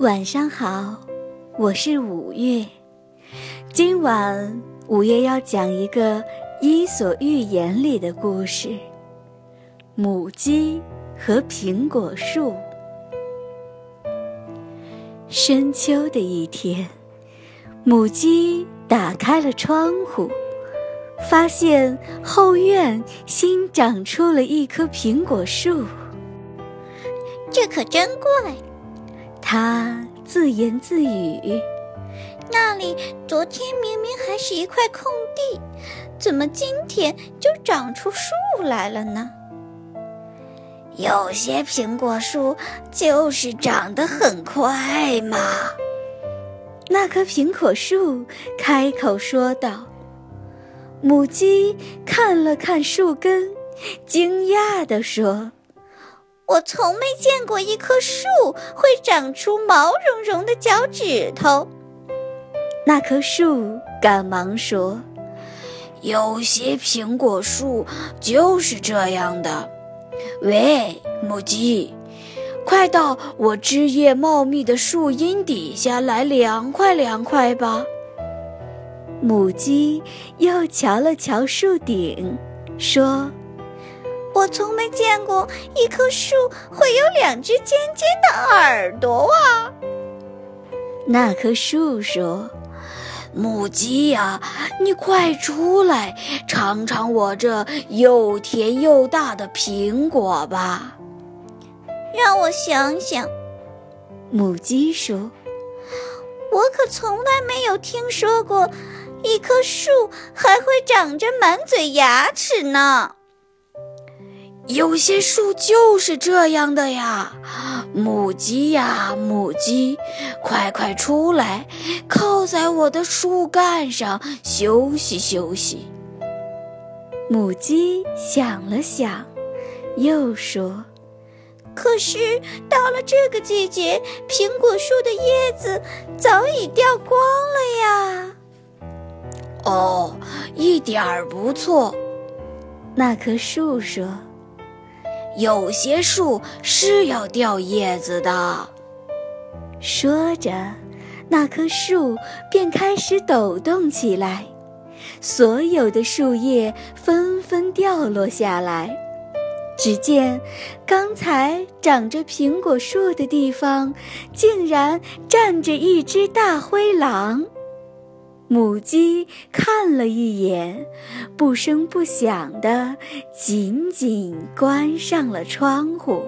晚上好，我是五月。今晚五月要讲一个《伊索寓言》里的故事：母鸡和苹果树。深秋的一天，母鸡打开了窗户，发现后院新长出了一棵苹果树。这可真怪。他自言自语：“那里昨天明明还是一块空地，怎么今天就长出树来了呢？有些苹果树就是长得很快嘛。”那棵苹果树开口说道。母鸡看了看树根，惊讶地说。我从没见过一棵树会长出毛茸茸的脚趾头。那棵树赶忙说：“有些苹果树就是这样的。喂，母鸡，快到我枝叶茂密的树荫底下来凉快凉快吧。”母鸡又瞧了瞧树顶，说。我从没见过一棵树会有两只尖尖的耳朵啊！那棵树说：“母鸡呀，你快出来尝尝我这又甜又大的苹果吧。”让我想想，母鸡说：“我可从来没有听说过一棵树还会长着满嘴牙齿呢。”有些树就是这样的呀，母鸡呀，母鸡，快快出来，靠在我的树干上休息休息。母鸡想了想，又说：“可是到了这个季节，苹果树的叶子早已掉光了呀。”哦，一点儿不错。那棵树说。有些树是要掉叶子的。说着，那棵树便开始抖动起来，所有的树叶纷纷掉落下来。只见刚才长着苹果树的地方，竟然站着一只大灰狼。母鸡看了一眼，不声不响地紧紧关上了窗户。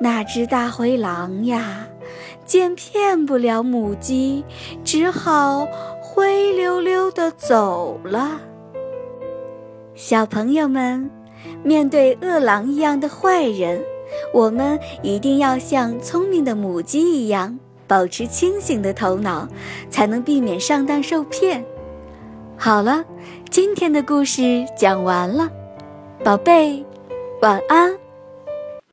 那只大灰狼呀，见骗不了母鸡，只好灰溜溜地走了。小朋友们，面对饿狼一样的坏人，我们一定要像聪明的母鸡一样。保持清醒的头脑，才能避免上当受骗。好了，今天的故事讲完了，宝贝，晚安。